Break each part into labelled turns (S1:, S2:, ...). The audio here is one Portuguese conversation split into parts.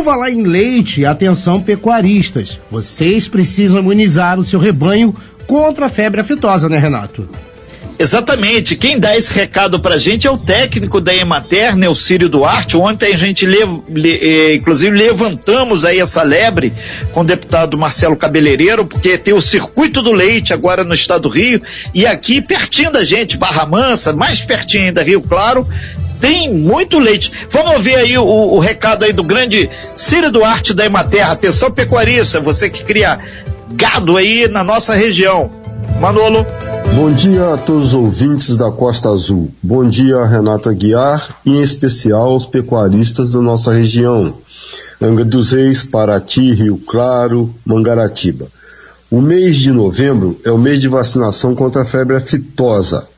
S1: Por falar em leite, atenção pecuaristas. Vocês precisam imunizar o seu rebanho contra a febre aftosa, né, Renato?
S2: Exatamente. Quem dá esse recado pra gente é o técnico da Emater, né, o Círio Duarte. Ontem a gente, le, le, eh, inclusive, levantamos aí essa lebre com o deputado Marcelo Cabeleireiro, porque tem o Circuito do Leite agora no estado do Rio, e aqui pertinho da gente, Barra Mansa, mais pertinho ainda, Rio Claro, tem muito leite. Vamos ouvir aí o, o recado aí do grande Círio Duarte da Emater. Atenção pecuarista, você que cria gado aí na nossa região. Manolo.
S3: Bom dia a todos os ouvintes da Costa Azul. Bom dia, Renato Aguiar, e em especial aos pecuaristas da nossa região. Angra dos Reis, Paraty, Rio Claro, Mangaratiba. O mês de novembro é o mês de vacinação contra a febre aftosa.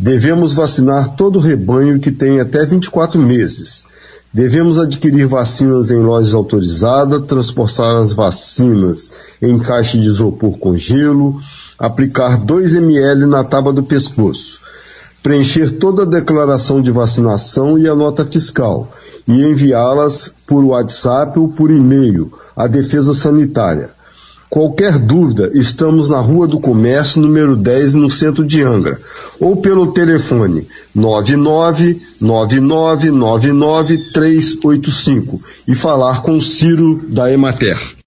S3: Devemos vacinar todo o rebanho que tem até 24 meses. Devemos adquirir vacinas em lojas autorizadas, transportar as vacinas em caixa de isopor com gelo, aplicar 2 ml na tábua do pescoço, preencher toda a declaração de vacinação e a nota fiscal e enviá-las por WhatsApp ou por e-mail à Defesa Sanitária. Qualquer dúvida, estamos na Rua do Comércio, número 10, no centro de Angra, ou pelo telefone 999999 385 e falar com Ciro da Emater.